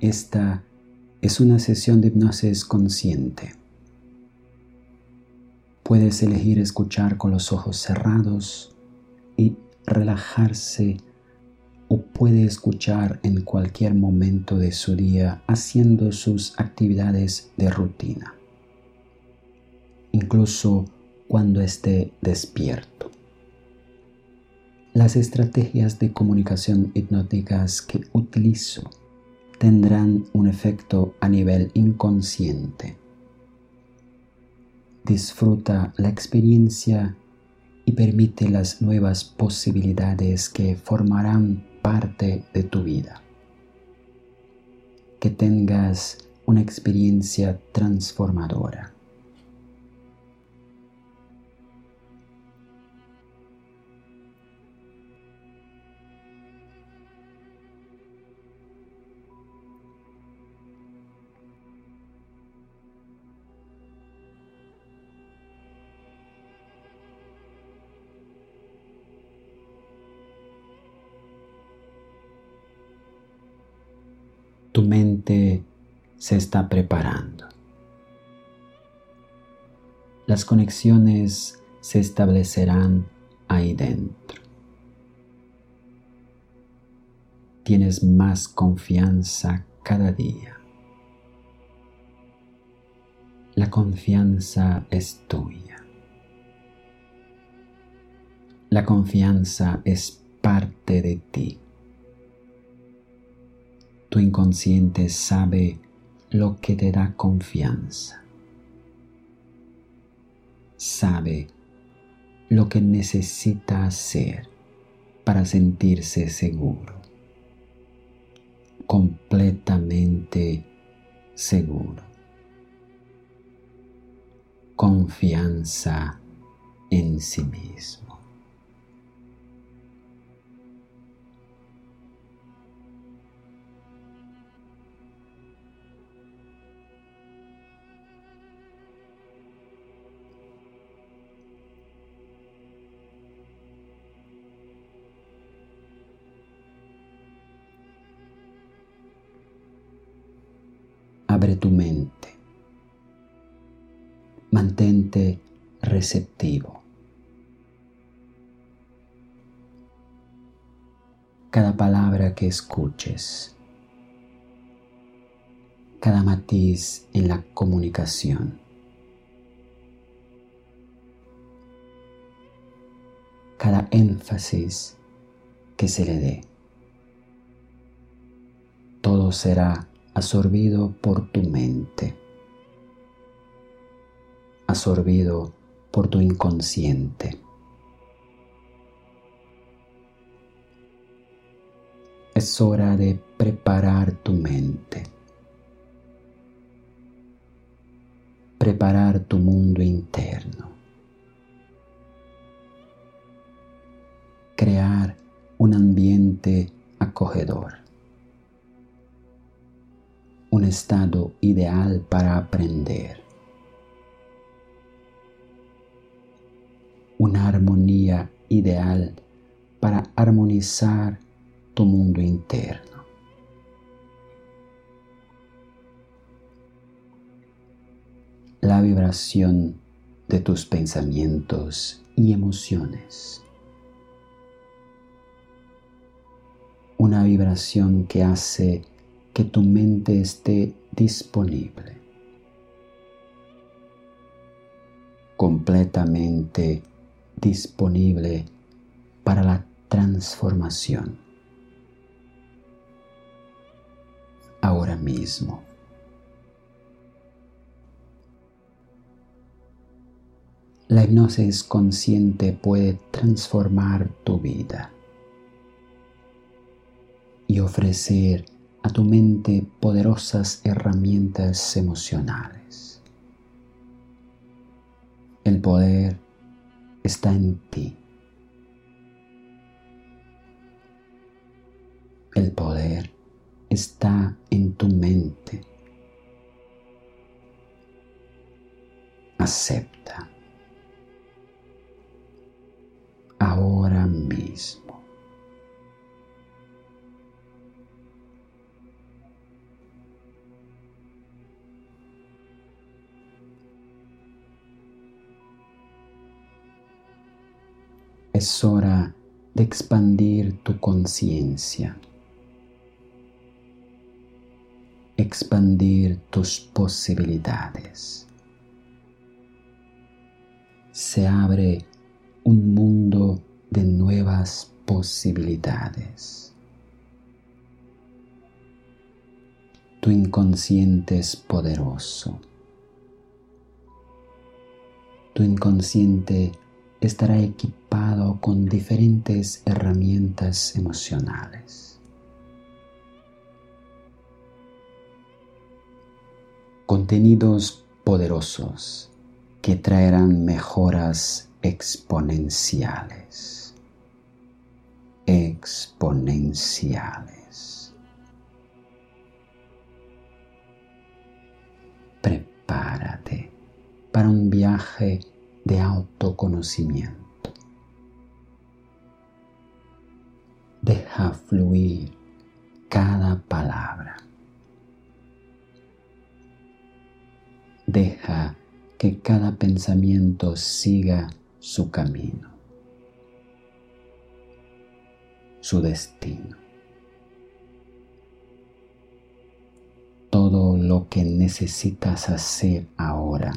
Esta es una sesión de hipnosis consciente. Puedes elegir escuchar con los ojos cerrados y relajarse o puede escuchar en cualquier momento de su día haciendo sus actividades de rutina, incluso cuando esté despierto. Las estrategias de comunicación hipnóticas que utilizo tendrán un efecto a nivel inconsciente. Disfruta la experiencia y permite las nuevas posibilidades que formarán parte de tu vida. Que tengas una experiencia transformadora. Tu mente se está preparando. Las conexiones se establecerán ahí dentro. Tienes más confianza cada día. La confianza es tuya. La confianza es parte de ti. Tu inconsciente sabe lo que te da confianza. Sabe lo que necesita hacer para sentirse seguro. Completamente seguro. Confianza en sí mismo. Abre tu mente. Mantente receptivo. Cada palabra que escuches, cada matiz en la comunicación, cada énfasis que se le dé, todo será absorbido por tu mente, absorbido por tu inconsciente. Es hora de preparar tu mente, preparar tu mundo interno, crear un ambiente acogedor un estado ideal para aprender. Una armonía ideal para armonizar tu mundo interno. la vibración de tus pensamientos y emociones. Una vibración que hace que tu mente esté disponible, completamente disponible para la transformación. Ahora mismo. La hipnosis consciente puede transformar tu vida y ofrecer a tu mente poderosas herramientas emocionales. El poder está en ti. El poder está en tu mente. Acepta. Ahora mismo. Es hora de expandir tu conciencia, expandir tus posibilidades. Se abre un mundo de nuevas posibilidades. Tu inconsciente es poderoso. Tu inconsciente estará equipado con diferentes herramientas emocionales. Contenidos poderosos que traerán mejoras exponenciales. Exponenciales. Prepárate para un viaje de autoconocimiento. Deja fluir cada palabra. Deja que cada pensamiento siga su camino, su destino. Todo lo que necesitas hacer ahora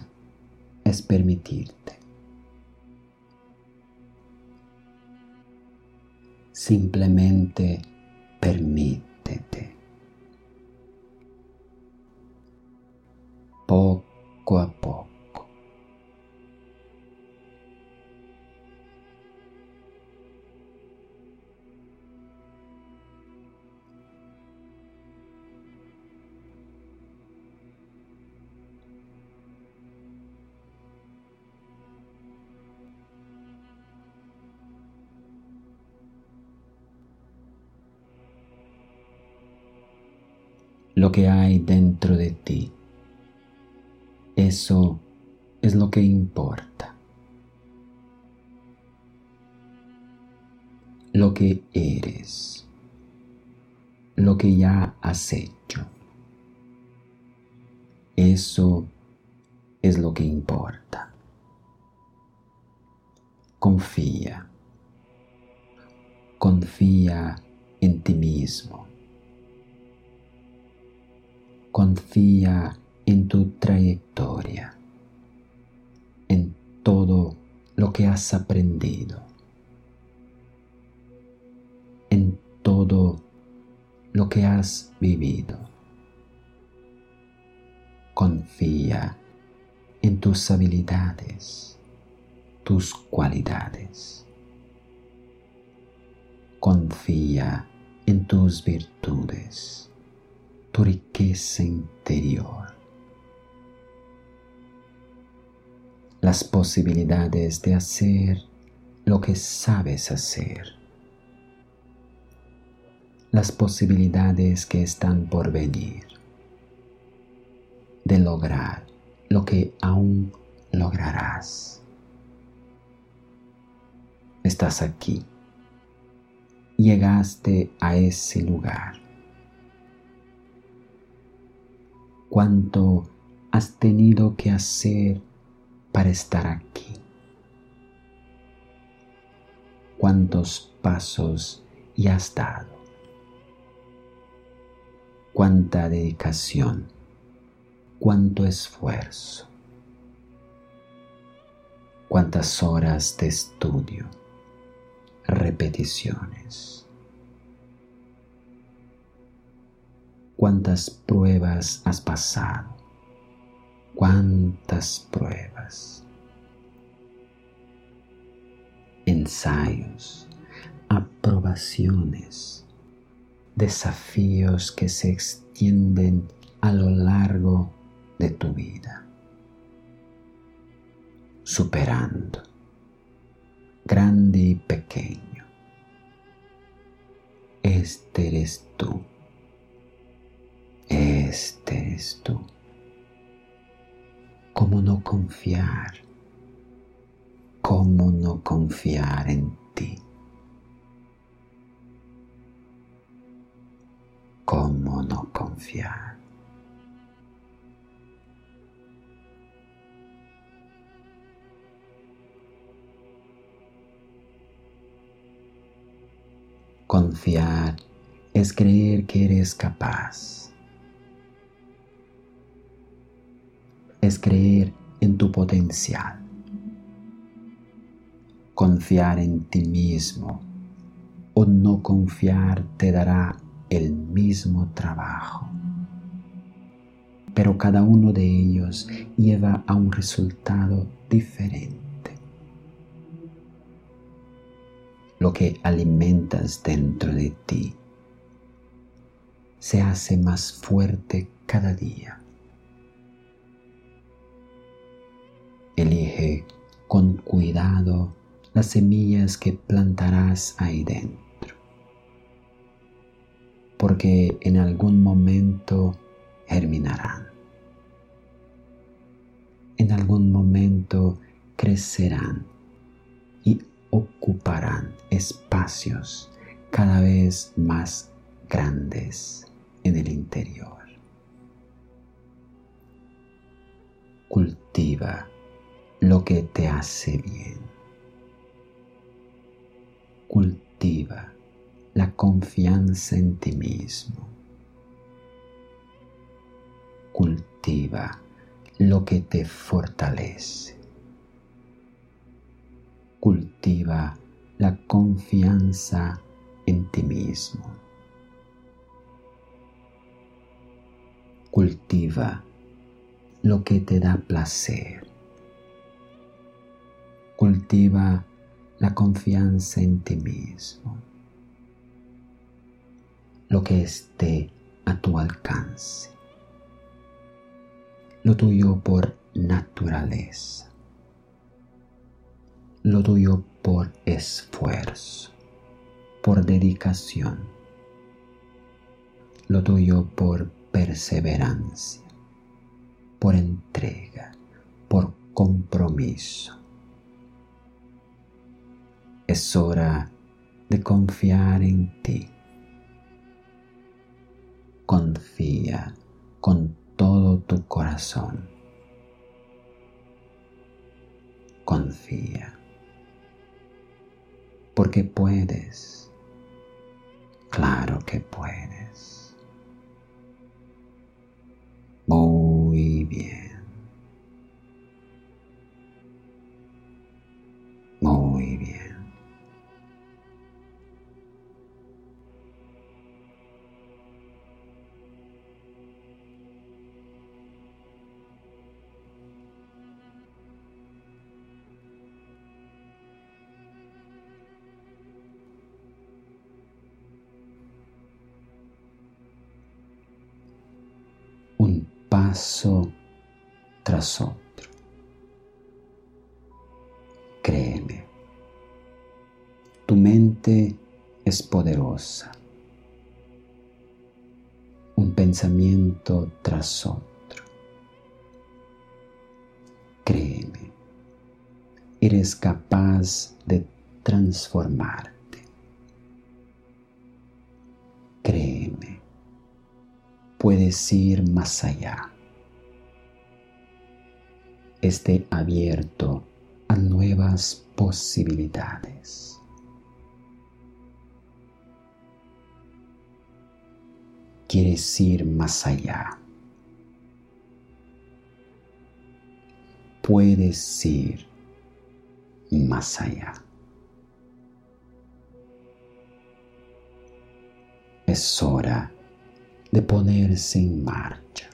es permitirte Simplemente permítete. Poco a poco. Que hay dentro de ti. Eso es lo que importa. Lo que eres. Lo que ya has hecho. Eso es lo que importa. Confía. Confía en ti mismo confía en tu trayectoria, en todo lo que has aprendido, en todo lo que has vivido. Confía en tus habilidades, tus cualidades. Confía en tus virtudes tu riqueza interior, las posibilidades de hacer lo que sabes hacer, las posibilidades que están por venir, de lograr lo que aún lograrás. Estás aquí. Llegaste a ese lugar cuánto has tenido que hacer para estar aquí? ¿Cuántos pasos ya has dado? ¿Cuánta dedicación? ¿Cuánto esfuerzo? ¿Cuántas horas de estudio? Repeticiones. ¿Cuántas pruebas has pasado? ¿Cuántas pruebas? Ensayos, aprobaciones, desafíos que se extienden a lo largo de tu vida. Superando, grande y pequeño. Este eres tú. Este eres tú. ¿Cómo no confiar? ¿Cómo no confiar en ti? ¿Cómo no confiar? Confiar es creer que eres capaz. Creer en tu potencial. Confiar en ti mismo o no confiar te dará el mismo trabajo. Pero cada uno de ellos lleva a un resultado diferente. Lo que alimentas dentro de ti se hace más fuerte cada día. Con cuidado las semillas que plantarás ahí dentro, porque en algún momento germinarán, en algún momento crecerán y ocuparán espacios cada vez más grandes en el interior. Cultiva lo que te hace bien. Cultiva la confianza en ti mismo. Cultiva lo que te fortalece. Cultiva la confianza en ti mismo. Cultiva lo que te da placer. Cultiva la confianza en ti mismo. Lo que esté a tu alcance. Lo tuyo por naturaleza. Lo tuyo por esfuerzo, por dedicación. Lo tuyo por perseverancia, por entrega, por compromiso. Es hora de confiar en ti. Confía con todo tu corazón. Confía. Porque puedes. Claro que puedes. Muy bien. Paso tras otro. Créeme, tu mente es poderosa. Un pensamiento tras otro. Créeme, eres capaz de transformarte. Puedes ir más allá. esté abierto a nuevas posibilidades. Quieres ir más allá. Puedes ir más allá. Es hora de ponerse en marcha.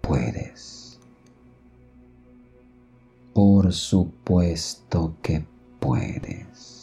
Puedes. Por supuesto que puedes.